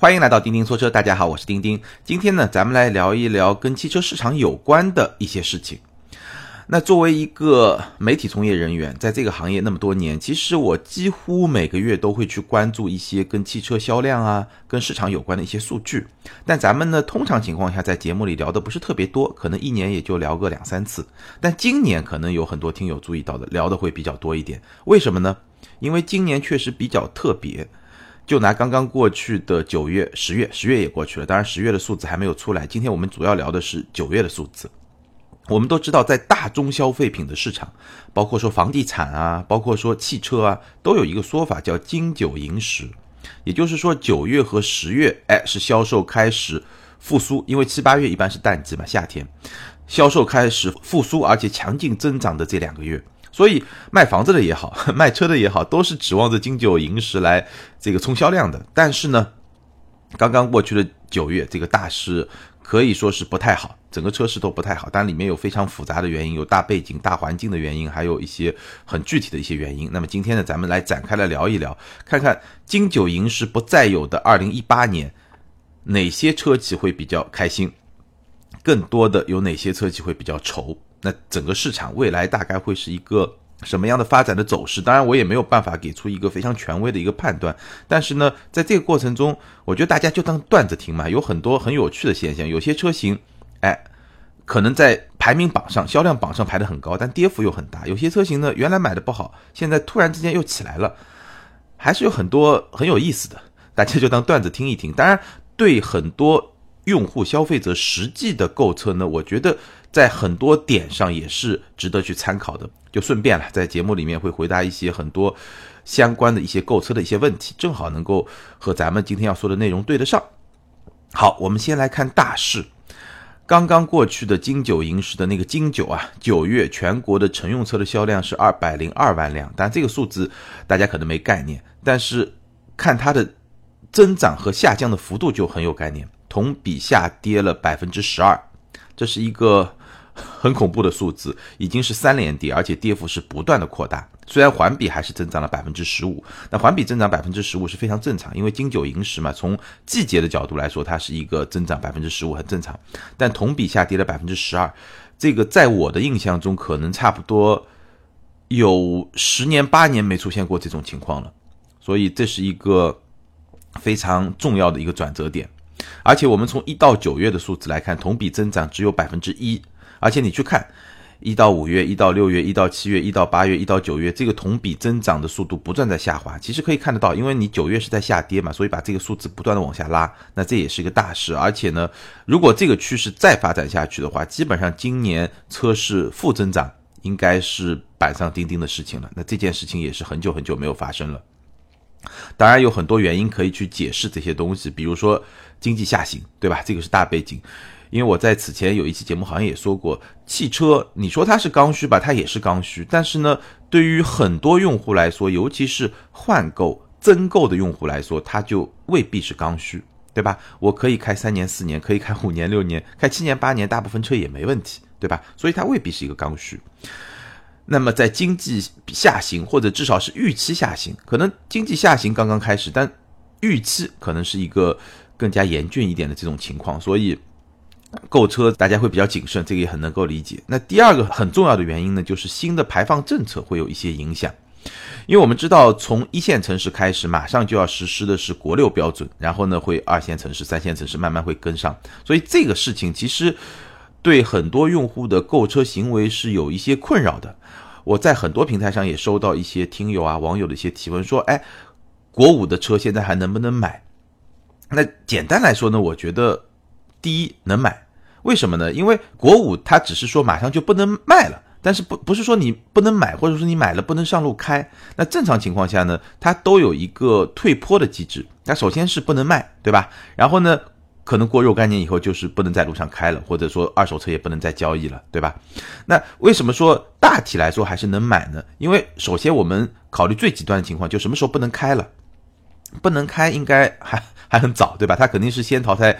欢迎来到钉钉说车，大家好，我是钉钉。今天呢，咱们来聊一聊跟汽车市场有关的一些事情。那作为一个媒体从业人员，在这个行业那么多年，其实我几乎每个月都会去关注一些跟汽车销量啊、跟市场有关的一些数据。但咱们呢，通常情况下在节目里聊的不是特别多，可能一年也就聊个两三次。但今年可能有很多听友注意到的，聊的会比较多一点。为什么呢？因为今年确实比较特别。就拿刚刚过去的九月、十月，十月也过去了，当然十月的数字还没有出来。今天我们主要聊的是九月的数字。我们都知道，在大宗消费品的市场，包括说房地产啊，包括说汽车啊，都有一个说法叫“金九银十”，也就是说九月和十月，哎，是销售开始复苏，因为七八月一般是淡季嘛，夏天，销售开始复苏，而且强劲增长的这两个月。所以卖房子的也好，卖车的也好，都是指望着金九银十来这个冲销量的。但是呢，刚刚过去的九月，这个大势可以说是不太好，整个车市都不太好。但里面有非常复杂的原因，有大背景、大环境的原因，还有一些很具体的一些原因。那么今天呢，咱们来展开来聊一聊，看看金九银十不再有的二零一八年，哪些车企会比较开心，更多的有哪些车企会比较愁。那整个市场未来大概会是一个什么样的发展的走势？当然，我也没有办法给出一个非常权威的一个判断。但是呢，在这个过程中，我觉得大家就当段子听嘛。有很多很有趣的现象，有些车型，哎，可能在排名榜上、销量榜上排的很高，但跌幅又很大。有些车型呢，原来买的不好，现在突然之间又起来了，还是有很多很有意思的。大家就当段子听一听。当然，对很多用户、消费者实际的购车呢，我觉得。在很多点上也是值得去参考的，就顺便了，在节目里面会回答一些很多相关的一些购车的一些问题，正好能够和咱们今天要说的内容对得上。好，我们先来看大势。刚刚过去的金九银十的那个金九啊，九月全国的乘用车的销量是二百零二万辆，但这个数字大家可能没概念，但是看它的增长和下降的幅度就很有概念，同比下跌了百分之十二，这是一个。很恐怖的数字，已经是三连跌，而且跌幅是不断的扩大。虽然环比还是增长了百分之十五，那环比增长百分之十五是非常正常，因为金九银十嘛，从季节的角度来说，它是一个增长百分之十五很正常。但同比下跌了百分之十二，这个在我的印象中，可能差不多有十年八年没出现过这种情况了。所以这是一个非常重要的一个转折点。而且我们从一到九月的数字来看，同比增长只有百分之一。而且你去看，一到五月、一到六月、一到七月、一到八月、一到九月，这个同比增长的速度不断在下滑。其实可以看得到，因为你九月是在下跌嘛，所以把这个数字不断的往下拉，那这也是一个大势。而且呢，如果这个趋势再发展下去的话，基本上今年车市负增长应该是板上钉钉的事情了。那这件事情也是很久很久没有发生了。当然有很多原因可以去解释这些东西，比如说经济下行，对吧？这个是大背景。因为我在此前有一期节目好像也说过，汽车你说它是刚需吧，它也是刚需。但是呢，对于很多用户来说，尤其是换购、增购的用户来说，它就未必是刚需，对吧？我可以开三年、四年，可以开五年、六年，开七年、八年，大部分车也没问题，对吧？所以它未必是一个刚需。那么在经济下行或者至少是预期下行，可能经济下行刚刚开始，但预期可能是一个更加严峻一点的这种情况，所以。购车大家会比较谨慎，这个也很能够理解。那第二个很重要的原因呢，就是新的排放政策会有一些影响，因为我们知道从一线城市开始，马上就要实施的是国六标准，然后呢会二线城市、三线城市慢慢会跟上，所以这个事情其实对很多用户的购车行为是有一些困扰的。我在很多平台上也收到一些听友啊、网友的一些提问，说：“哎，国五的车现在还能不能买？”那简单来说呢，我觉得。第一能买，为什么呢？因为国五它只是说马上就不能卖了，但是不不是说你不能买，或者说你买了不能上路开。那正常情况下呢，它都有一个退坡的机制。它首先是不能卖，对吧？然后呢，可能过若干年以后就是不能在路上开了，或者说二手车也不能再交易了，对吧？那为什么说大体来说还是能买呢？因为首先我们考虑最极端的情况，就什么时候不能开了？不能开应该还。还很早，对吧？它肯定是先淘汰，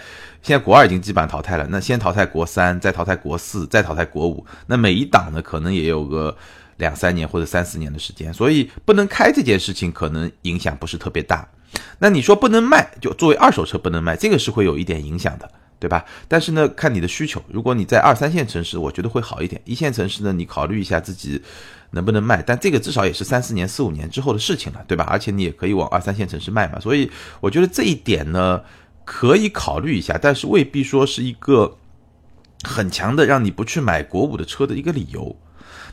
现在国二已经基本上淘汰了，那先淘汰国三，再淘汰国四，再淘汰国五，那每一档呢，可能也有个两三年或者三四年的时间，所以不能开这件事情可能影响不是特别大。那你说不能卖，就作为二手车不能卖，这个是会有一点影响的，对吧？但是呢，看你的需求，如果你在二三线城市，我觉得会好一点。一线城市呢，你考虑一下自己能不能卖，但这个至少也是三四年、四五年之后的事情了，对吧？而且你也可以往二三线城市卖嘛，所以我觉得这一点呢可以考虑一下，但是未必说是一个很强的让你不去买国五的车的一个理由。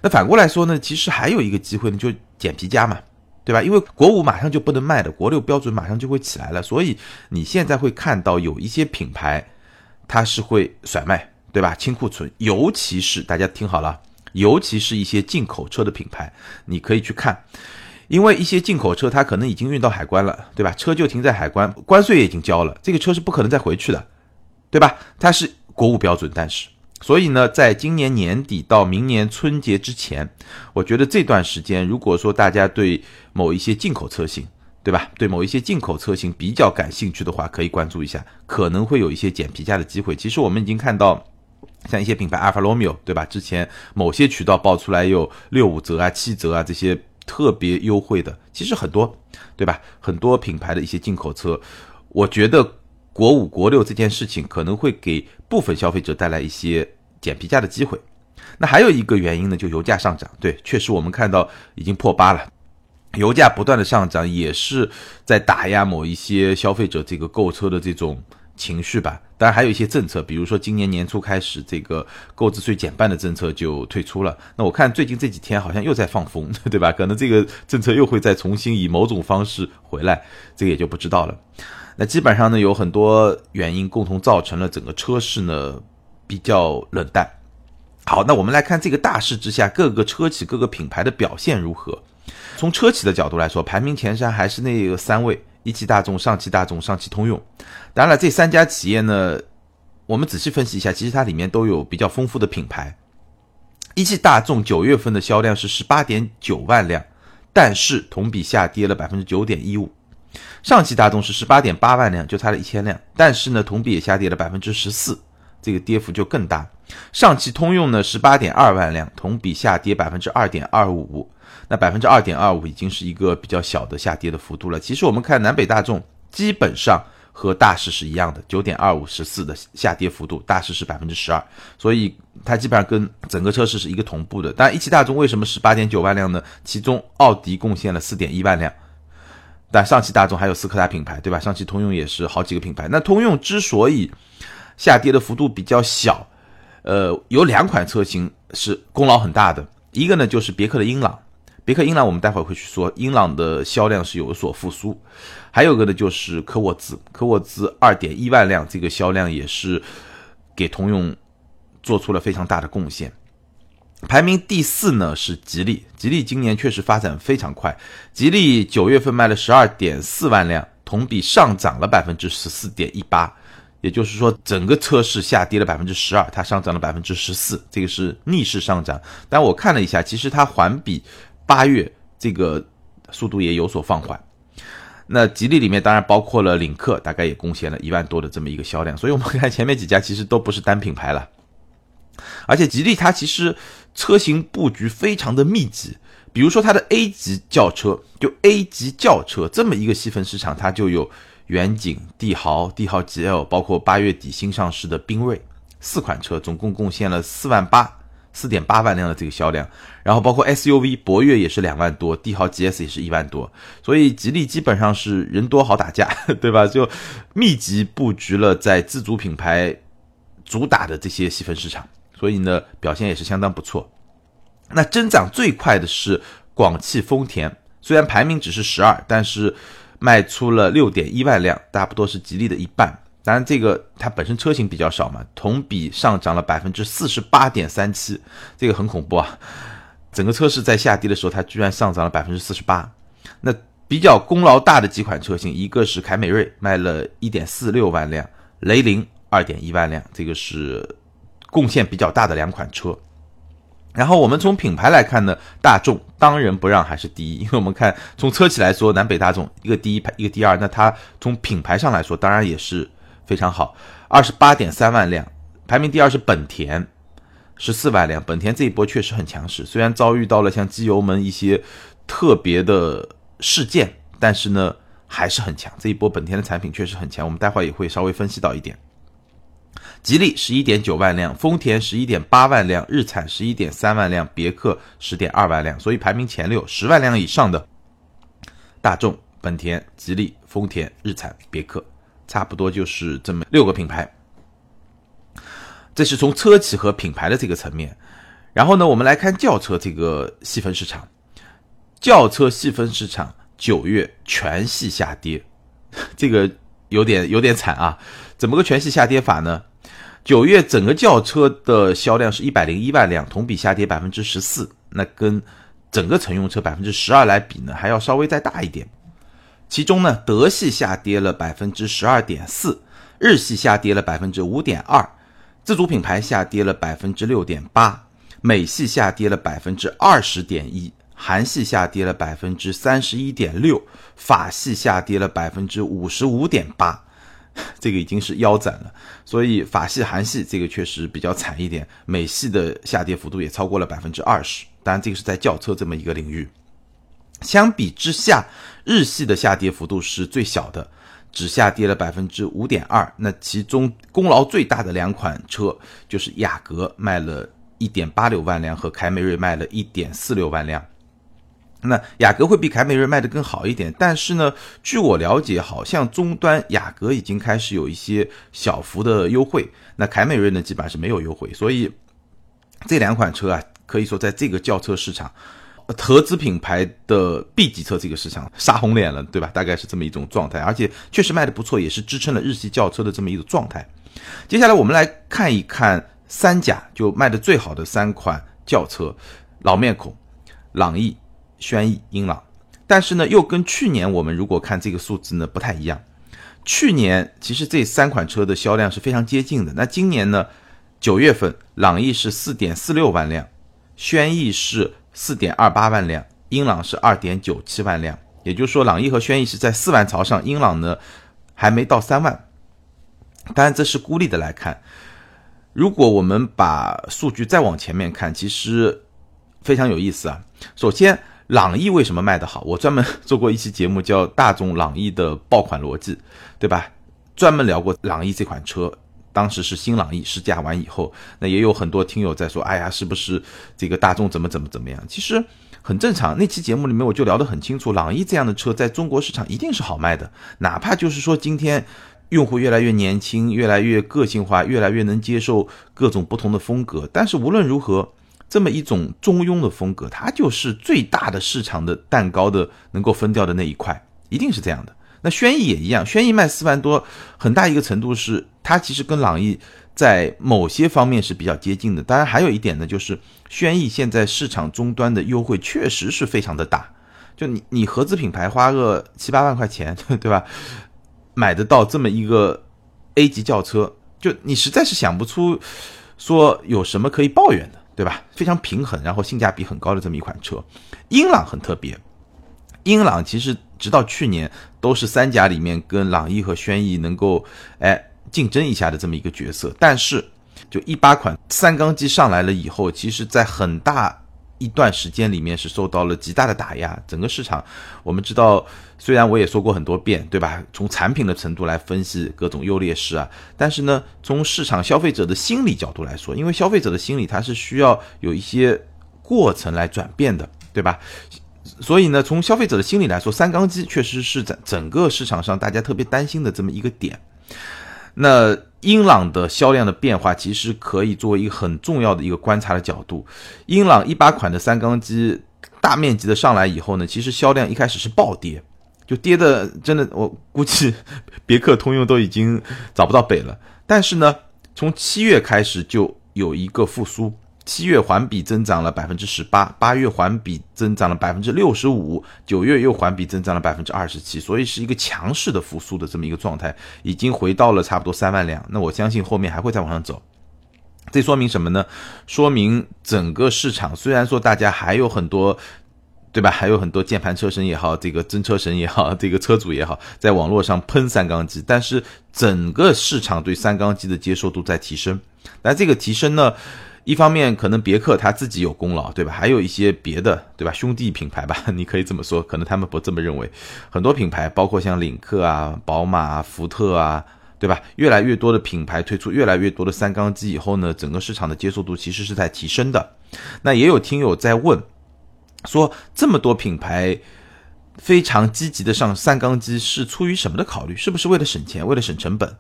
那反过来说呢，其实还有一个机会呢，就捡皮价嘛。对吧？因为国五马上就不能卖了，国六标准马上就会起来了，所以你现在会看到有一些品牌，它是会甩卖，对吧？清库存，尤其是大家听好了，尤其是一些进口车的品牌，你可以去看，因为一些进口车它可能已经运到海关了，对吧？车就停在海关，关税也已经交了，这个车是不可能再回去的，对吧？它是国五标准，但是。所以呢，在今年年底到明年春节之前，我觉得这段时间，如果说大家对某一些进口车型，对吧？对某一些进口车型比较感兴趣的话，可以关注一下，可能会有一些捡皮价的机会。其实我们已经看到，像一些品牌阿尔法罗密欧，对吧？之前某些渠道爆出来有六五折啊、七折啊这些特别优惠的，其实很多，对吧？很多品牌的一些进口车，我觉得。国五、国六这件事情可能会给部分消费者带来一些捡皮价的机会。那还有一个原因呢，就油价上涨。对，确实我们看到已经破八了，油价不断的上涨，也是在打压某一些消费者这个购车的这种情绪吧。当然还有一些政策，比如说今年年初开始这个购置税减半的政策就退出了。那我看最近这几天好像又在放风，对吧？可能这个政策又会再重新以某种方式回来，这个也就不知道了。那基本上呢，有很多原因共同造成了整个车市呢比较冷淡。好，那我们来看这个大势之下，各个车企、各个品牌的表现如何？从车企的角度来说，排名前三还是那个三位：一汽大众、上汽大众、上汽通用。当然了，这三家企业呢，我们仔细分析一下，其实它里面都有比较丰富的品牌。一汽大众九月份的销量是十八点九万辆，但是同比下跌了百分之九点一五。上汽大众是十八点八万辆，就差了一千辆，但是呢，同比也下跌了百分之十四，这个跌幅就更大。上汽通用呢，十八点二万辆，同比下跌百分之二点二五，那百分之二点二五已经是一个比较小的下跌的幅度了。其实我们看南北大众，基本上和大势是一样的，九点二五十四的下跌幅度，大势是百分之十二，所以它基本上跟整个车市是一个同步的。但一汽大众为什么十八点九万辆呢？其中奥迪贡献了四点一万辆。但上汽大众还有斯柯达品牌，对吧？上汽通用也是好几个品牌。那通用之所以下跌的幅度比较小，呃，有两款车型是功劳很大的。一个呢就是别克的英朗，别克英朗我们待会儿会去说，英朗的销量是有所复苏。还有个呢就是科沃兹，科沃兹二点一万辆，这个销量也是给通用做出了非常大的贡献。排名第四呢是吉利，吉利今年确实发展非常快。吉利九月份卖了十二点四万辆，同比上涨了百分之十四点一八，也就是说整个车市下跌了百分之十二，它上涨了百分之十四，这个是逆势上涨。但我看了一下，其实它环比八月这个速度也有所放缓。那吉利里面当然包括了领克，大概也贡献了一万多的这么一个销量。所以我们看前面几家其实都不是单品牌了。而且吉利它其实车型布局非常的密集，比如说它的 A 级轿车，就 A 级轿车这么一个细分市场，它就有远景、帝豪、帝豪 GL，包括八月底新上市的缤瑞四款车，总共贡献了四万八、四点八万辆的这个销量。然后包括 SUV 博越也是两万多，帝豪 GS 也是一万多，所以吉利基本上是人多好打架，对吧？就密集布局了在自主品牌主打的这些细分市场。所以呢，表现也是相当不错。那增长最快的是广汽丰田，虽然排名只是十二，但是卖出了六点一万辆，差不多是吉利的一半。当然，这个它本身车型比较少嘛，同比上涨了百分之四十八点三七，这个很恐怖啊！整个车市在下跌的时候，它居然上涨了百分之四十八。那比较功劳大的几款车型，一个是凯美瑞，卖了一点四六万辆；雷凌二点一万辆，这个是。贡献比较大的两款车，然后我们从品牌来看呢，大众当仁不让还是第一，因为我们看从车企来说，南北大众一个第一排，一个第二，那它从品牌上来说，当然也是非常好，二十八点三万辆，排名第二是本田，十四万辆，本田这一波确实很强势，虽然遭遇到了像机油门一些特别的事件，但是呢，还是很强。这一波本田的产品确实很强，我们待会儿也会稍微分析到一点。吉利十一点九万辆，丰田十一点八万辆，日产十一点三万辆，别克十点二万辆，所以排名前六，十万辆以上的大众、本田、吉利、丰田、日产、别克，差不多就是这么六个品牌。这是从车企和品牌的这个层面。然后呢，我们来看轿车这个细分市场，轿车细分市场九月全系下跌，这个有点有点惨啊！怎么个全系下跌法呢？九月整个轿车的销量是一百零一万辆，同比下跌百分之十四。那跟整个乘用车百分之十二来比呢，还要稍微再大一点。其中呢，德系下跌了百分之十二点四，日系下跌了百分之五点二，自主品牌下跌了百分之六点八，美系下跌了百分之二十点一，韩系下跌了百分之三十一点六，法系下跌了百分之五十五点八。这个已经是腰斩了，所以法系、韩系这个确实比较惨一点，美系的下跌幅度也超过了百分之二十。当然，这个是在轿车这么一个领域。相比之下，日系的下跌幅度是最小的，只下跌了百分之五点二。那其中功劳最大的两款车就是雅阁卖了一点八六万辆和凯美瑞卖了一点四六万辆。那雅阁会比凯美瑞卖的更好一点，但是呢，据我了解，好像终端雅阁已经开始有一些小幅的优惠，那凯美瑞呢基本上是没有优惠，所以这两款车啊，可以说在这个轿车市场，合资品牌的 B 级车这个市场杀红脸了，对吧？大概是这么一种状态，而且确实卖的不错，也是支撑了日系轿车的这么一个状态。接下来我们来看一看三甲就卖的最好的三款轿车，老面孔，朗逸。轩逸、英朗，但是呢，又跟去年我们如果看这个数字呢不太一样。去年其实这三款车的销量是非常接近的。那今年呢，九月份朗逸是四点四六万辆，轩逸是四点二八万辆，英朗是二点九七万辆。也就是说，朗逸和轩逸是在四万槽上，英朗呢还没到三万。当然这是孤立的来看。如果我们把数据再往前面看，其实非常有意思啊。首先，朗逸为什么卖得好？我专门做过一期节目，叫《大众朗逸的爆款逻辑》，对吧？专门聊过朗逸这款车。当时是新朗逸试驾完以后，那也有很多听友在说：“哎呀，是不是这个大众怎么怎么怎么样？”其实很正常。那期节目里面我就聊得很清楚，朗逸这样的车在中国市场一定是好卖的。哪怕就是说今天用户越来越年轻，越来越个性化，越来越能接受各种不同的风格，但是无论如何。这么一种中庸的风格，它就是最大的市场的蛋糕的能够分掉的那一块，一定是这样的。那轩逸也一样，轩逸卖四万多，很大一个程度是它其实跟朗逸在某些方面是比较接近的。当然还有一点呢，就是轩逸现在市场终端的优惠确实是非常的大，就你你合资品牌花个七八万块钱，对吧？买得到这么一个 A 级轿车，就你实在是想不出说有什么可以抱怨的。对吧？非常平衡，然后性价比很高的这么一款车，英朗很特别。英朗其实直到去年都是三甲里面跟朗逸和轩逸能够哎竞争一下的这么一个角色，但是就一八款三缸机上来了以后，其实在很大。一段时间里面是受到了极大的打压，整个市场，我们知道，虽然我也说过很多遍，对吧？从产品的程度来分析各种优劣势啊，但是呢，从市场消费者的心理角度来说，因为消费者的心理它是需要有一些过程来转变的，对吧？所以呢，从消费者的心理来说，三缸机确实是在整个市场上大家特别担心的这么一个点。那英朗的销量的变化，其实可以作为一个很重要的一个观察的角度。英朗一八款的三缸机大面积的上来以后呢，其实销量一开始是暴跌，就跌的真的，我估计别克、通用都已经找不到北了。但是呢，从七月开始就有一个复苏。七月环比增长了百分之十八，八月环比增长了百分之六十五，九月又环比增长了百分之二十七，所以是一个强势的复苏的这么一个状态，已经回到了差不多三万辆。那我相信后面还会再往上走。这说明什么呢？说明整个市场虽然说大家还有很多，对吧？还有很多键盘车神也好，这个真车神也好，这个车主也好，在网络上喷三缸机，但是整个市场对三缸机的接受度在提升。那这个提升呢？一方面可能别克他自己有功劳，对吧？还有一些别的，对吧？兄弟品牌吧，你可以这么说，可能他们不这么认为。很多品牌，包括像领克啊、宝马、福特啊，对吧？越来越多的品牌推出越来越多的三缸机以后呢，整个市场的接受度其实是在提升的。那也有听友在问，说这么多品牌非常积极的上三缸机，是出于什么的考虑？是不是为了省钱，为了省成本？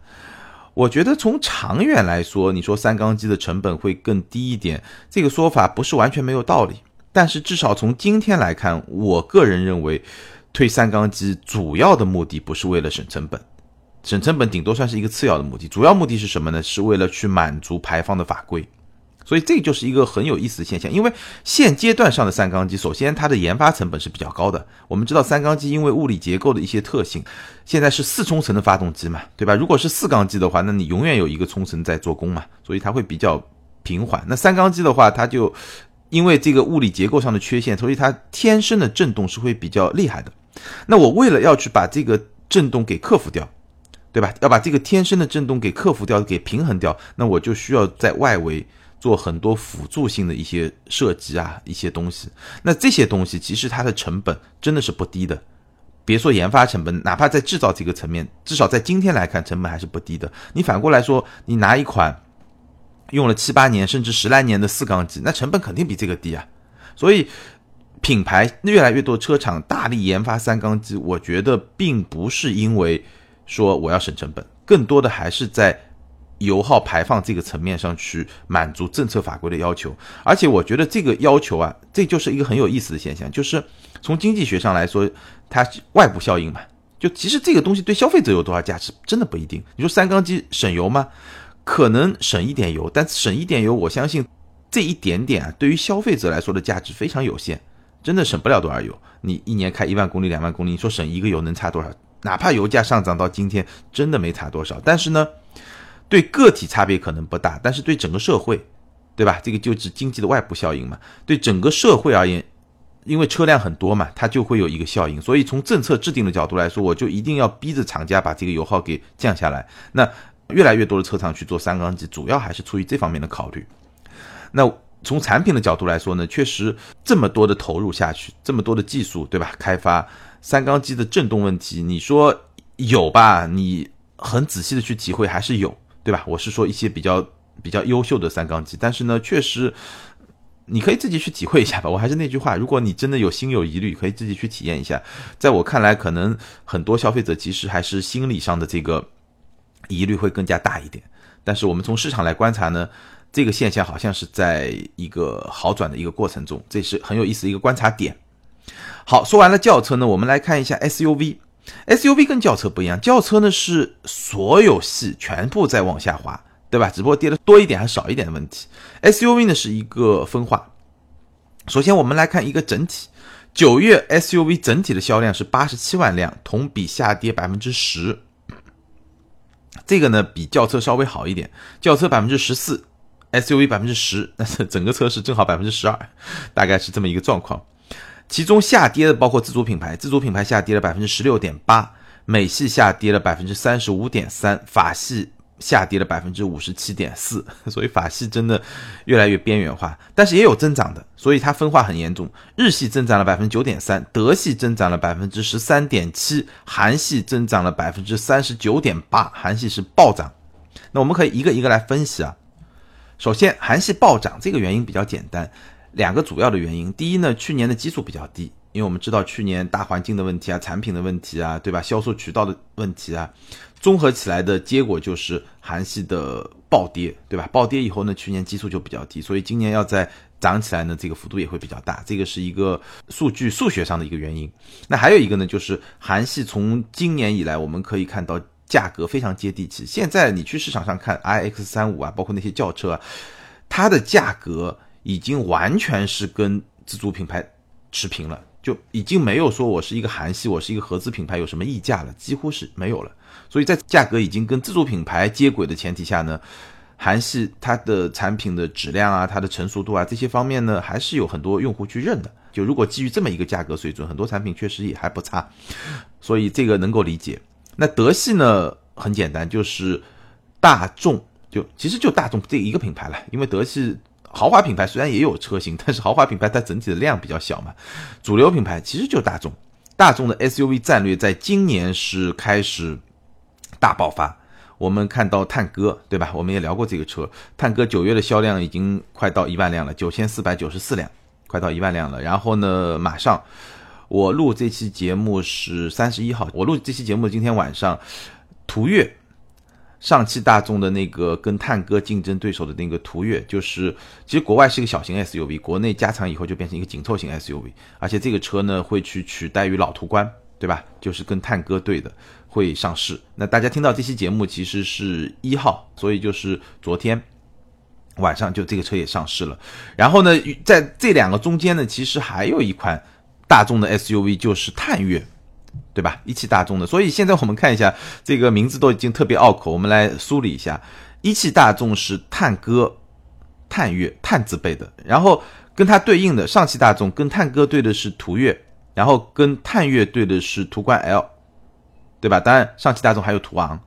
我觉得从长远来说，你说三缸机的成本会更低一点，这个说法不是完全没有道理。但是至少从今天来看，我个人认为，推三缸机主要的目的不是为了省成本，省成本顶多算是一个次要的目的，主要目的是什么呢？是为了去满足排放的法规。所以这就是一个很有意思的现象，因为现阶段上的三缸机，首先它的研发成本是比较高的。我们知道三缸机因为物理结构的一些特性，现在是四冲程的发动机嘛，对吧？如果是四缸机的话，那你永远有一个冲程在做功嘛，所以它会比较平缓。那三缸机的话，它就因为这个物理结构上的缺陷，所以它天生的震动是会比较厉害的。那我为了要去把这个震动给克服掉，对吧？要把这个天生的震动给克服掉、给平衡掉，那我就需要在外围。做很多辅助性的一些设计啊，一些东西，那这些东西其实它的成本真的是不低的，别说研发成本，哪怕在制造这个层面，至少在今天来看，成本还是不低的。你反过来说，你拿一款用了七八年甚至十来年的四缸机，那成本肯定比这个低啊。所以品牌越来越多车厂大力研发三缸机，我觉得并不是因为说我要省成本，更多的还是在。油耗排放这个层面上去满足政策法规的要求，而且我觉得这个要求啊，这就是一个很有意思的现象，就是从经济学上来说，它外部效应嘛。就其实这个东西对消费者有多少价值，真的不一定。你说三缸机省油吗？可能省一点油，但省一点油，我相信这一点点啊，对于消费者来说的价值非常有限，真的省不了多少油。你一年开一万公里、两万公里，你说省一个油能差多少？哪怕油价上涨到今天，真的没差多少。但是呢？对个体差别可能不大，但是对整个社会，对吧？这个就指经济的外部效应嘛。对整个社会而言，因为车辆很多嘛，它就会有一个效应。所以从政策制定的角度来说，我就一定要逼着厂家把这个油耗给降下来。那越来越多的车厂去做三缸机，主要还是出于这方面的考虑。那从产品的角度来说呢，确实这么多的投入下去，这么多的技术，对吧？开发三缸机的震动问题，你说有吧？你很仔细的去体会，还是有。对吧？我是说一些比较比较优秀的三缸机，但是呢，确实你可以自己去体会一下吧。我还是那句话，如果你真的有心有疑虑，可以自己去体验一下。在我看来，可能很多消费者其实还是心理上的这个疑虑会更加大一点。但是我们从市场来观察呢，这个现象好像是在一个好转的一个过程中，这是很有意思一个观察点。好，说完了轿车呢，我们来看一下 SUV。SUV 跟轿车不一样，轿车呢是所有系全部在往下滑，对吧？只不过跌的多一点还少一点的问题。SUV 呢是一个分化。首先我们来看一个整体，九月 SUV 整体的销量是八十七万辆，同比下跌百分之十。这个呢比轿车稍微好一点，轿车百分之十四，SUV 百分之十，但是整个车市正好百分之十二，大概是这么一个状况。其中下跌的包括自主品牌，自主品牌下跌了百分之十六点八，美系下跌了百分之三十五点三，法系下跌了百分之五十七点四，所以法系真的越来越边缘化，但是也有增长的，所以它分化很严重。日系增长了百分之九点三，德系增长了百分之十三点七，韩系增长了百分之三十九点八，韩系是暴涨。那我们可以一个一个来分析啊。首先，韩系暴涨这个原因比较简单。两个主要的原因，第一呢，去年的基数比较低，因为我们知道去年大环境的问题啊，产品的问题啊，对吧？销售渠道的问题啊，综合起来的结果就是韩系的暴跌，对吧？暴跌以后呢，去年基数就比较低，所以今年要再涨起来呢，这个幅度也会比较大，这个是一个数据数学上的一个原因。那还有一个呢，就是韩系从今年以来，我们可以看到价格非常接地气。现在你去市场上看 iX 三五啊，包括那些轿车啊，它的价格。已经完全是跟自主品牌持平了，就已经没有说我是一个韩系，我是一个合资品牌有什么溢价了，几乎是没有了。所以在价格已经跟自主品牌接轨的前提下呢，韩系它的产品的质量啊、它的成熟度啊这些方面呢，还是有很多用户去认的。就如果基于这么一个价格水准，很多产品确实也还不差，所以这个能够理解。那德系呢，很简单，就是大众，就其实就大众这一个品牌了，因为德系。豪华品牌虽然也有车型，但是豪华品牌它整体的量比较小嘛。主流品牌其实就大众，大众的 SUV 战略在今年是开始大爆发。我们看到探歌，对吧？我们也聊过这个车，探歌九月的销量已经快到一万辆了，九千四百九十四辆，快到一万辆了。然后呢，马上我录这期节目是三十一号，我录这期节目今天晚上，途岳。上汽大众的那个跟探歌竞争对手的那个途岳，就是其实国外是一个小型 SUV，国内加长以后就变成一个紧凑型 SUV，而且这个车呢会去取代于老途观，对吧？就是跟探歌对的，会上市。那大家听到这期节目其实是一号，所以就是昨天晚上就这个车也上市了。然后呢，在这两个中间呢，其实还有一款大众的 SUV，就是探岳。对吧？一汽大众的，所以现在我们看一下这个名字都已经特别拗口，我们来梳理一下。一汽大众是探歌、探岳、探字辈的，然后跟它对应的上汽大众跟探歌对的是途岳，然后跟探岳对的是途观 L，对吧？当然上汽大众还有途昂，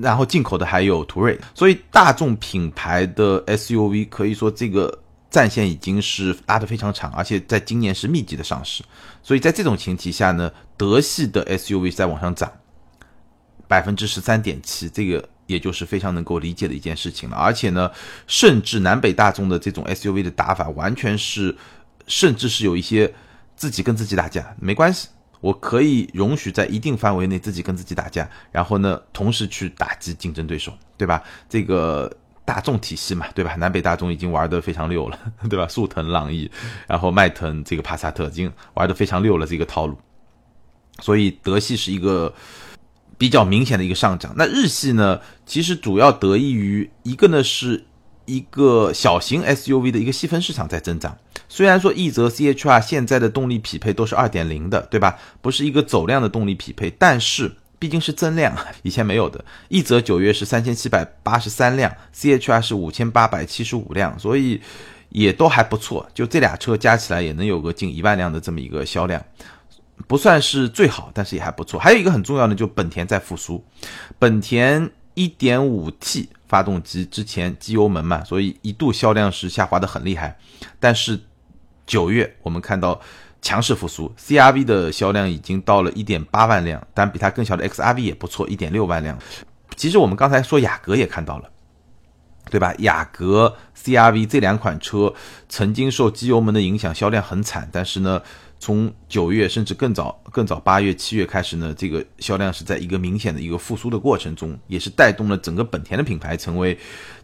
然后进口的还有途锐，所以大众品牌的 SUV 可以说这个。战线已经是拉得非常长，而且在今年是密集的上市，所以在这种前提下呢，德系的 SUV 在往上涨百分之十三点七，这个也就是非常能够理解的一件事情了。而且呢，甚至南北大众的这种 SUV 的打法，完全是，甚至是有一些自己跟自己打架，没关系，我可以容许在一定范围内自己跟自己打架，然后呢，同时去打击竞争对手，对吧？这个。大众体系嘛，对吧？南北大众已经玩得非常溜了，对吧？速腾、朗逸，然后迈腾这个帕萨特已经玩得非常溜了这个套路，所以德系是一个比较明显的一个上涨。那日系呢，其实主要得益于一个呢是一个小型 SUV 的一个细分市场在增长。虽然说奕泽 CHR 现在的动力匹配都是二点零的，对吧？不是一个走量的动力匹配，但是。毕竟是增量，以前没有的。一则九月是三千七百八十三辆，CHR 是五千八百七十五辆，所以也都还不错。就这俩车加起来也能有个近一万辆的这么一个销量，不算是最好，但是也还不错。还有一个很重要的，就本田在复苏。本田一点五 T 发动机之前机油门嘛，所以一度销量是下滑的很厉害。但是九月我们看到。强势复苏，CRV 的销量已经到了一点八万辆，但比它更小的 XRV 也不错，一点六万辆。其实我们刚才说雅阁也看到了，对吧？雅阁、CRV 这两款车曾经受机油门的影响，销量很惨，但是呢。从九月甚至更早、更早八月、七月开始呢，这个销量是在一个明显的一个复苏的过程中，也是带动了整个本田的品牌成为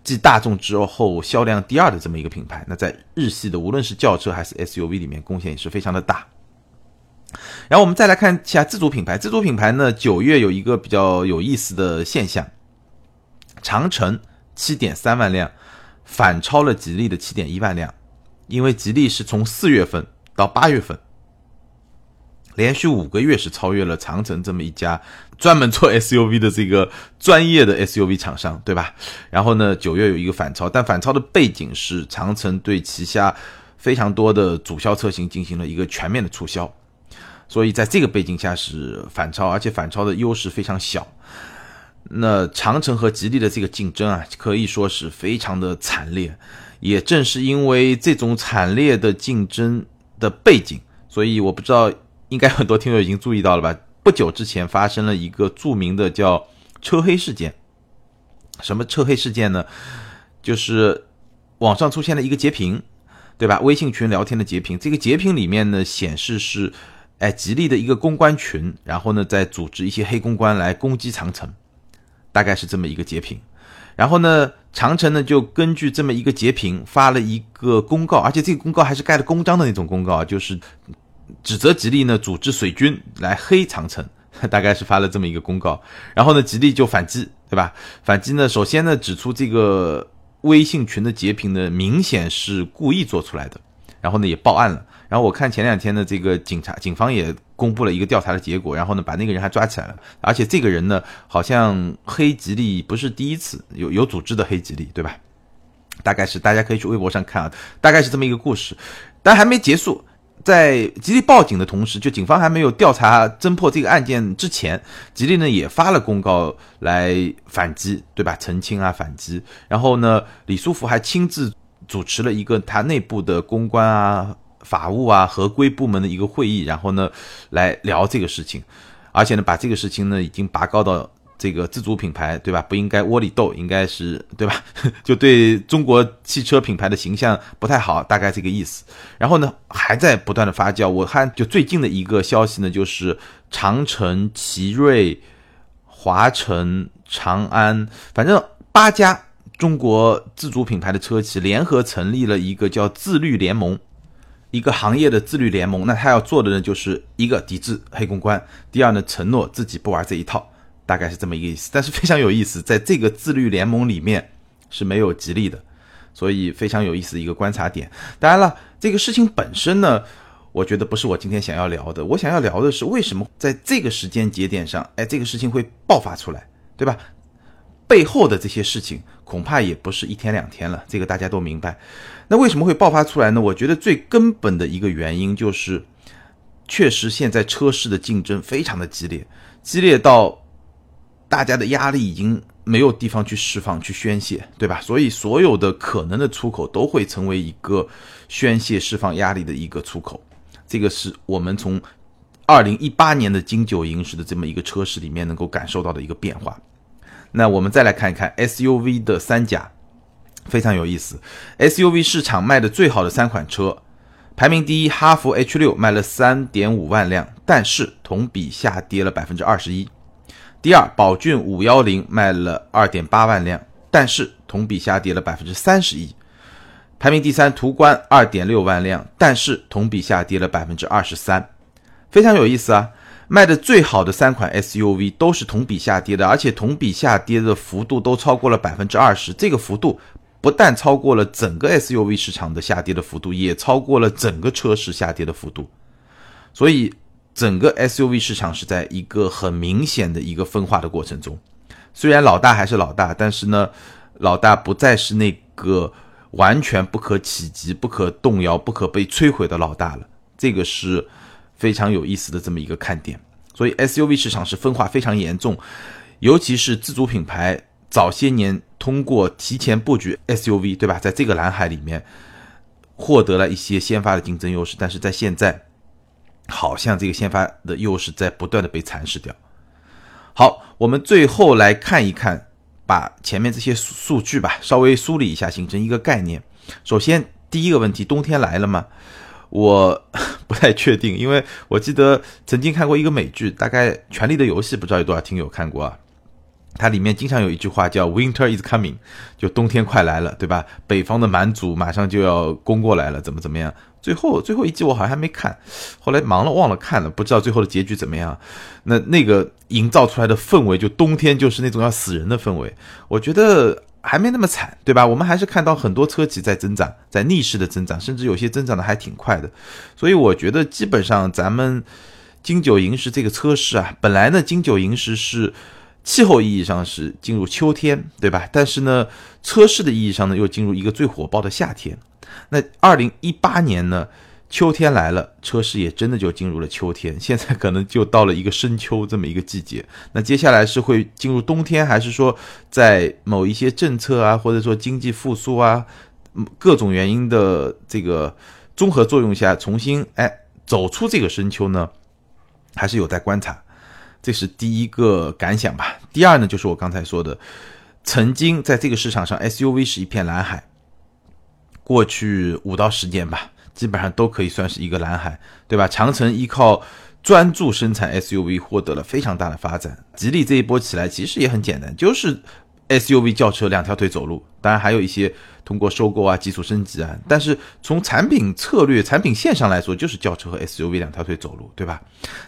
继大众之后销量第二的这么一个品牌。那在日系的无论是轿车还是 SUV 里面，贡献也是非常的大。然后我们再来看一下自主品牌，自主品牌呢，九月有一个比较有意思的现象，长城七点三万辆反超了吉利的七点一万辆，因为吉利是从四月份到八月份。连续五个月是超越了长城这么一家专门做 SUV 的这个专业的 SUV 厂商，对吧？然后呢，九月有一个反超，但反超的背景是长城对旗下非常多的主销车型进行了一个全面的促销，所以在这个背景下是反超，而且反超的优势非常小。那长城和吉利的这个竞争啊，可以说是非常的惨烈。也正是因为这种惨烈的竞争的背景，所以我不知道。应该很多听友已经注意到了吧？不久之前发生了一个著名的叫“车黑事件”。什么车黑事件呢？就是网上出现了一个截屏，对吧？微信群聊天的截屏。这个截屏里面呢，显示是哎吉利的一个公关群，然后呢在组织一些黑公关来攻击长城，大概是这么一个截屏。然后呢，长城呢就根据这么一个截屏发了一个公告，而且这个公告还是盖了公章的那种公告，就是。指责吉利呢组织水军来黑长城，大概是发了这么一个公告，然后呢吉利就反击，对吧？反击呢，首先呢指出这个微信群的截屏呢明显是故意做出来的，然后呢也报案了。然后我看前两天的这个警察警方也公布了一个调查的结果，然后呢把那个人还抓起来了，而且这个人呢好像黑吉利不是第一次，有有组织的黑吉利，对吧？大概是大家可以去微博上看啊，大概是这么一个故事，但还没结束。在吉利报警的同时，就警方还没有调查侦破这个案件之前，吉利呢也发了公告来反击，对吧？澄清啊，反击。然后呢，李书福还亲自主持了一个他内部的公关啊、法务啊、合规部门的一个会议，然后呢来聊这个事情，而且呢把这个事情呢已经拔高到。这个自主品牌，对吧？不应该窝里斗，应该是对吧？就对中国汽车品牌的形象不太好，大概这个意思。然后呢，还在不断的发酵。我看就最近的一个消息呢，就是长城、奇瑞、华晨、长安，反正八家中国自主品牌的车企联合成立了一个叫自律联盟，一个行业的自律联盟。那他要做的呢，就是一个抵制黑公关，第二呢，承诺自己不玩这一套。大概是这么一个意思，但是非常有意思，在这个自律联盟里面是没有吉利的，所以非常有意思的一个观察点。当然了，这个事情本身呢，我觉得不是我今天想要聊的。我想要聊的是为什么在这个时间节点上，哎，这个事情会爆发出来，对吧？背后的这些事情恐怕也不是一天两天了，这个大家都明白。那为什么会爆发出来呢？我觉得最根本的一个原因就是，确实现在车市的竞争非常的激烈，激烈到。大家的压力已经没有地方去释放、去宣泄，对吧？所以所有的可能的出口都会成为一个宣泄、释放压力的一个出口。这个是我们从二零一八年的金九银十的这么一个车市里面能够感受到的一个变化。那我们再来看一看 SUV 的三甲，非常有意思。SUV 市场卖的最好的三款车，排名第一，哈弗 H 六卖了三点五万辆，但是同比下跌了百分之二十一。第二，宝骏五幺零卖了二点八万辆，但是同比下跌了百分之三十一。排名第三，途观二点六万辆，但是同比下跌了百分之二十三。非常有意思啊，卖的最好的三款 SUV 都是同比下跌的，而且同比下跌的幅度都超过了百分之二十。这个幅度不但超过了整个 SUV 市场的下跌的幅度，也超过了整个车市下跌的幅度。所以。整个 SUV 市场是在一个很明显的一个分化的过程中，虽然老大还是老大，但是呢，老大不再是那个完全不可企及、不可动摇、不可被摧毁的老大了。这个是非常有意思的这么一个看点。所以 SUV 市场是分化非常严重，尤其是自主品牌早些年通过提前布局 SUV，对吧？在这个蓝海里面获得了一些先发的竞争优势，但是在现在。好像这个先发的优势在不断的被蚕食掉。好，我们最后来看一看，把前面这些数据吧稍微梳理一下，形成一个概念。首先，第一个问题，冬天来了吗？我不太确定，因为我记得曾经看过一个美剧，大概《权力的游戏》，不知道有多少听友看过啊？它里面经常有一句话叫 “Winter is coming”，就冬天快来了，对吧？北方的蛮族马上就要攻过来了，怎么怎么样？最后最后一季我好像还没看，后来忙了忘了看了，不知道最后的结局怎么样。那那个营造出来的氛围，就冬天就是那种要死人的氛围，我觉得还没那么惨，对吧？我们还是看到很多车企在增长，在逆势的增长，甚至有些增长的还挺快的。所以我觉得基本上咱们金九银十这个车市啊，本来呢金九银十是气候意义上是进入秋天，对吧？但是呢车市的意义上呢又进入一个最火爆的夏天。那二零一八年呢，秋天来了，车市也真的就进入了秋天。现在可能就到了一个深秋这么一个季节。那接下来是会进入冬天，还是说在某一些政策啊，或者说经济复苏啊，各种原因的这个综合作用下，重新哎走出这个深秋呢？还是有待观察。这是第一个感想吧。第二呢，就是我刚才说的，曾经在这个市场上，SUV 是一片蓝海。过去五到十年吧，基本上都可以算是一个蓝海，对吧？长城依靠专注生产 SUV 获得了非常大的发展，吉利这一波起来其实也很简单，就是 SUV 轿车两条腿走路，当然还有一些通过收购啊、技术升级啊，但是从产品策略、产品线上来说，就是轿车和 SUV 两条腿走路，对吧？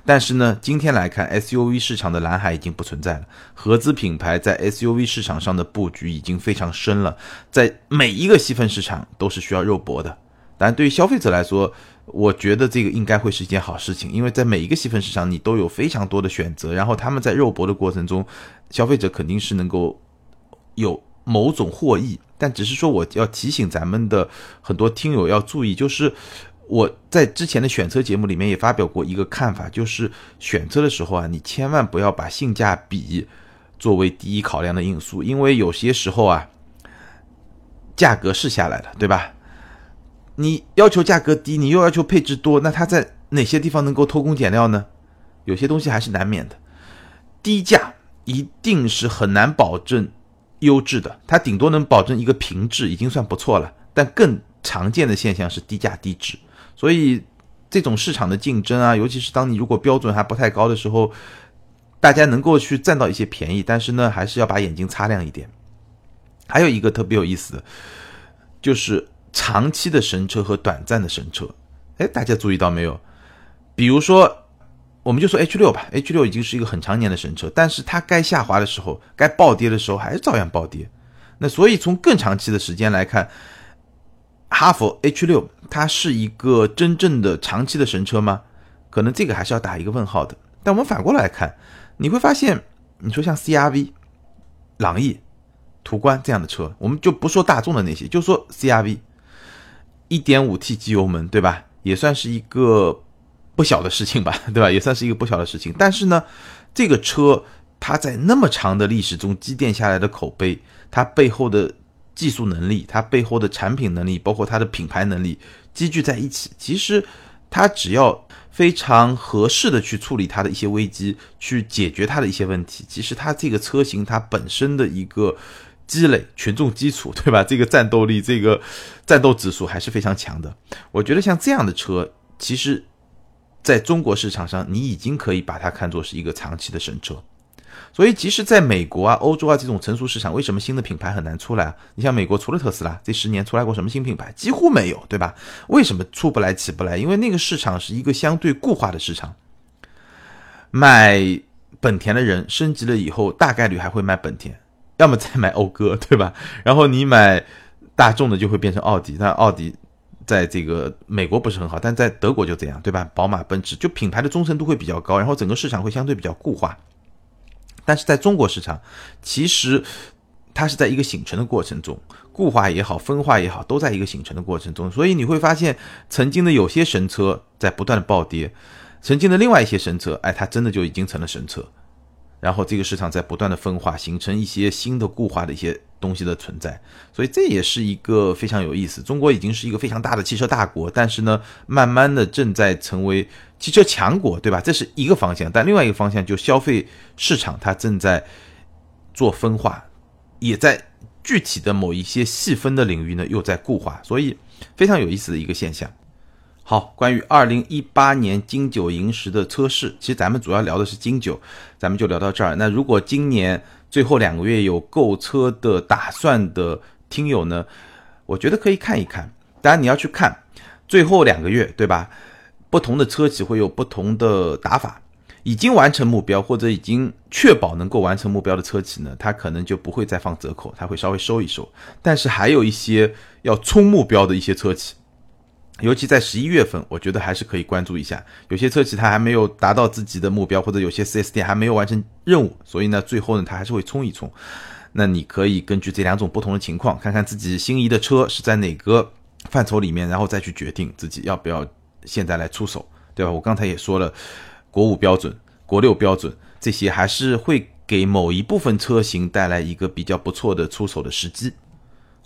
但是呢，今天来看，SUV 市场的蓝海已经不存在了，合资品牌在 SUV 市场上的布局已经非常深了，在每一个细分市场都是需要肉搏的。但对于消费者来说，我觉得这个应该会是一件好事情，因为在每一个细分市场，你都有非常多的选择，然后他们在肉搏的过程中，消费者肯定是能够有某种获益。但只是说，我要提醒咱们的很多听友要注意，就是我在之前的选车节目里面也发表过一个看法，就是选车的时候啊，你千万不要把性价比作为第一考量的因素，因为有些时候啊。价格是下来了，对吧？你要求价格低，你又要求配置多，那它在哪些地方能够偷工减料呢？有些东西还是难免的。低价一定是很难保证优质的，它顶多能保证一个平质，已经算不错了。但更常见的现象是低价低质，所以这种市场的竞争啊，尤其是当你如果标准还不太高的时候，大家能够去占到一些便宜，但是呢，还是要把眼睛擦亮一点。还有一个特别有意思的，就是长期的神车和短暂的神车。哎，大家注意到没有？比如说，我们就说 H 六吧，H 六已经是一个很常年的神车，但是它该下滑的时候，该暴跌的时候，还是照样暴跌。那所以从更长期的时间来看，哈佛 H 六它是一个真正的长期的神车吗？可能这个还是要打一个问号的。但我们反过来看，你会发现，你说像 CRV、朗逸。途观这样的车，我们就不说大众的那些，就说 CRV，一点五 T 机油门，对吧？也算是一个不小的事情吧，对吧？也算是一个不小的事情。但是呢，这个车它在那么长的历史中积淀下来的口碑，它背后的技术能力，它背后的产品能力，包括它的品牌能力积聚在一起，其实它只要非常合适的去处理它的一些危机，去解决它的一些问题，其实它这个车型它本身的一个。积累群众基础，对吧？这个战斗力，这个战斗指数还是非常强的。我觉得像这样的车，其实在中国市场上，你已经可以把它看作是一个长期的神车。所以，即使在美国啊、欧洲啊这种成熟市场，为什么新的品牌很难出来啊？你像美国，除了特斯拉，这十年出来过什么新品牌？几乎没有，对吧？为什么出不来、起不来？因为那个市场是一个相对固化的市场。买本田的人升级了以后，大概率还会买本田。要么再买讴歌，对吧？然后你买大众的就会变成奥迪，但奥迪在这个美国不是很好，但在德国就这样，对吧？宝马、奔驰就品牌的忠诚度会比较高，然后整个市场会相对比较固化。但是在中国市场，其实它是在一个形成的过程中，固化也好，分化也好，都在一个形成的过程中。所以你会发现，曾经的有些神车在不断的暴跌，曾经的另外一些神车，哎，它真的就已经成了神车。然后这个市场在不断的分化，形成一些新的固化的一些东西的存在，所以这也是一个非常有意思。中国已经是一个非常大的汽车大国，但是呢，慢慢的正在成为汽车强国，对吧？这是一个方向，但另外一个方向就消费市场它正在做分化，也在具体的某一些细分的领域呢又在固化，所以非常有意思的一个现象。好，关于二零一八年金九银十的车市，其实咱们主要聊的是金九，咱们就聊到这儿。那如果今年最后两个月有购车的打算的听友呢，我觉得可以看一看。当然你要去看最后两个月，对吧？不同的车企会有不同的打法。已经完成目标或者已经确保能够完成目标的车企呢，它可能就不会再放折扣，它会稍微收一收。但是还有一些要冲目标的一些车企。尤其在十一月份，我觉得还是可以关注一下。有些车企它还没有达到自己的目标，或者有些 4S 店还没有完成任务，所以呢，最后呢，它还是会冲一冲。那你可以根据这两种不同的情况，看看自己心仪的车是在哪个范畴里面，然后再去决定自己要不要现在来出手，对吧？我刚才也说了，国五标准、国六标准这些，还是会给某一部分车型带来一个比较不错的出手的时机。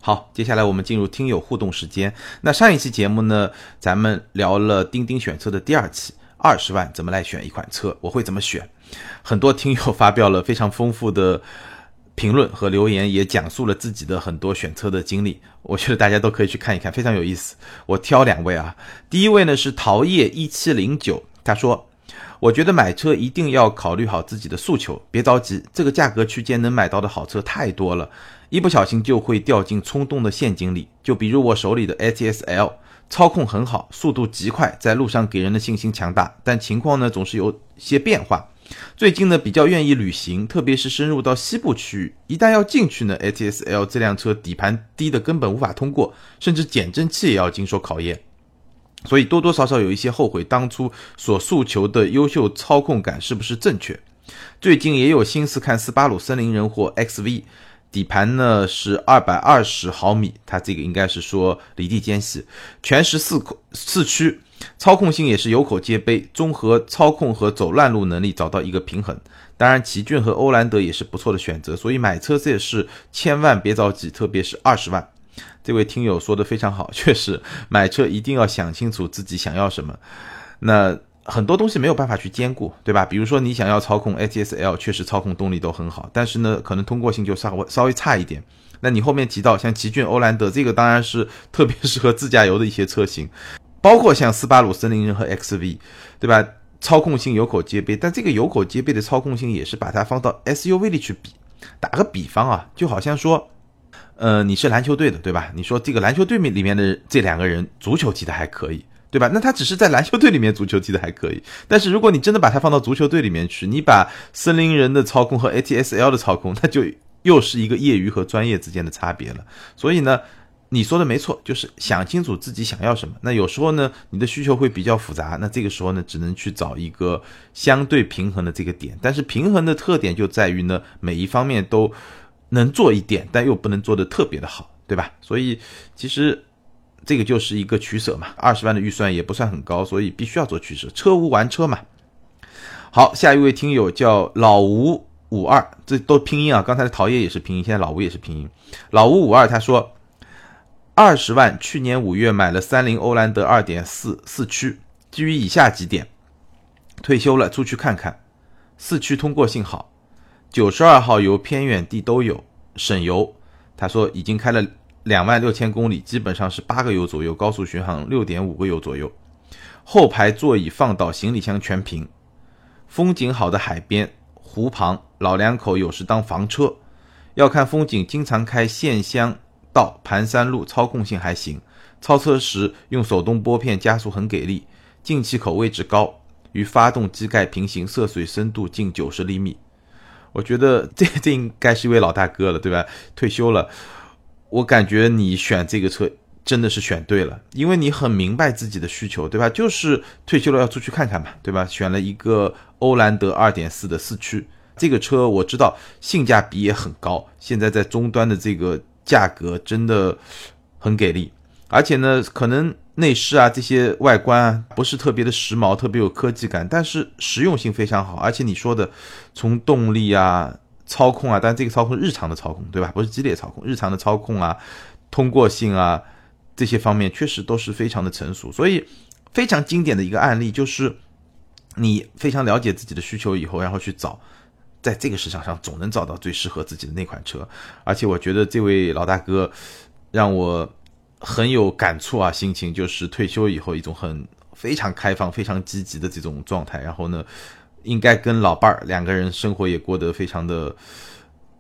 好，接下来我们进入听友互动时间。那上一期节目呢，咱们聊了钉钉选车的第二期，二十万怎么来选一款车？我会怎么选？很多听友发表了非常丰富的评论和留言，也讲述了自己的很多选车的经历。我觉得大家都可以去看一看，非常有意思。我挑两位啊，第一位呢是桃叶一七零九，他说：“我觉得买车一定要考虑好自己的诉求，别着急，这个价格区间能买到的好车太多了。”一不小心就会掉进冲动的陷阱里，就比如我手里的 ATS L，操控很好，速度极快，在路上给人的信心强大，但情况呢总是有些变化。最近呢比较愿意旅行，特别是深入到西部区域，一旦要进去呢，ATS L 这辆车底盘低的根本无法通过，甚至减震器也要经受考验，所以多多少少有一些后悔当初所诉求的优秀操控感是不是正确。最近也有心思看斯巴鲁森林人或 XV。底盘呢是二百二十毫米，它这个应该是说离地间隙，全时四四驱，操控性也是有口皆碑，综合操控和走烂路能力找到一个平衡。当然，奇骏和欧蓝德也是不错的选择，所以买车这也是千万别着急，特别是二十万。这位听友说的非常好，确实买车一定要想清楚自己想要什么。那很多东西没有办法去兼顾，对吧？比如说你想要操控 ATS L，确实操控动力都很好，但是呢，可能通过性就稍微稍微差一点。那你后面提到像奇骏、欧蓝德，这个当然是特别适合自驾游的一些车型，包括像斯巴鲁森林人和 XV，对吧？操控性有口皆碑，但这个有口皆碑的操控性也是把它放到 SUV 里去比。打个比方啊，就好像说，呃，你是篮球队的，对吧？你说这个篮球队里面的这两个人足球踢的还可以，对吧？那他只是在篮球队里面足球踢的还可以，但是如果你真的把他放到足球队里面去，你把森林人的操控和 ATS-L 的操控，那就。又是一个业余和专业之间的差别了，所以呢，你说的没错，就是想清楚自己想要什么。那有时候呢，你的需求会比较复杂，那这个时候呢，只能去找一个相对平衡的这个点。但是平衡的特点就在于呢，每一方面都能做一点，但又不能做的特别的好，对吧？所以其实这个就是一个取舍嘛。二十万的预算也不算很高，所以必须要做取舍。车无完车嘛。好，下一位听友叫老吴。五二，这都拼音啊！刚才的陶冶也是拼音，现在老吴也是拼音。老吴五二他说，二十万，去年五月买了三菱欧蓝德二点四四驱，基于以下几点，退休了出去看看，四驱通过性好，九十二号油偏远地都有，省油。他说已经开了两万六千公里，基本上是八个油左右，高速巡航六点五个油左右。后排座椅放倒，行李箱全平，风景好的海边。湖旁老两口有时当房车，要看风景，经常开县乡道盘山路，操控性还行。超车时用手动拨片加速很给力，进气口位置高，与发动机盖平行，涉水深度近九十厘米。我觉得这这应该是一位老大哥了，对吧？退休了，我感觉你选这个车。真的是选对了，因为你很明白自己的需求，对吧？就是退休了要出去看看嘛，对吧？选了一个欧蓝德二点四的四驱，这个车我知道性价比也很高，现在在终端的这个价格真的很给力，而且呢，可能内饰啊这些外观啊不是特别的时髦，特别有科技感，但是实用性非常好，而且你说的从动力啊、操控啊，但这个操控日常的操控，对吧？不是激烈操控，日常的操控啊、通过性啊。这些方面确实都是非常的成熟，所以非常经典的一个案例就是，你非常了解自己的需求以后，然后去找，在这个市场上总能找到最适合自己的那款车。而且我觉得这位老大哥让我很有感触啊，心情就是退休以后一种很非常开放、非常积极的这种状态。然后呢，应该跟老伴儿两个人生活也过得非常的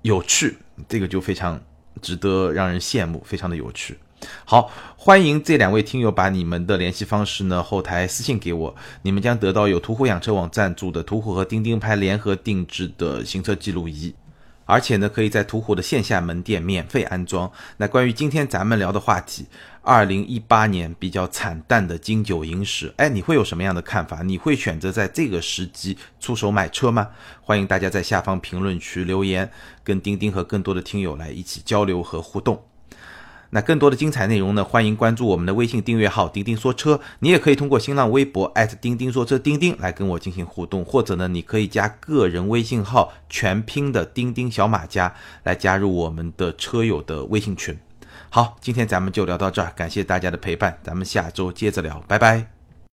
有趣，这个就非常值得让人羡慕，非常的有趣。好，欢迎这两位听友把你们的联系方式呢后台私信给我，你们将得到有途虎养车网赞助的途虎和钉钉拍联合定制的行车记录仪，而且呢可以在途虎的线下门店免费安装。那关于今天咱们聊的话题，二零一八年比较惨淡的金九银十，哎，你会有什么样的看法？你会选择在这个时机出手买车吗？欢迎大家在下方评论区留言，跟钉钉和更多的听友来一起交流和互动。那更多的精彩内容呢？欢迎关注我们的微信订阅号“钉钉说车”，你也可以通过新浪微博钉钉说车钉钉来跟我进行互动，或者呢，你可以加个人微信号全拼的钉钉小马家来加入我们的车友的微信群。好，今天咱们就聊到这儿，感谢大家的陪伴，咱们下周接着聊，拜拜。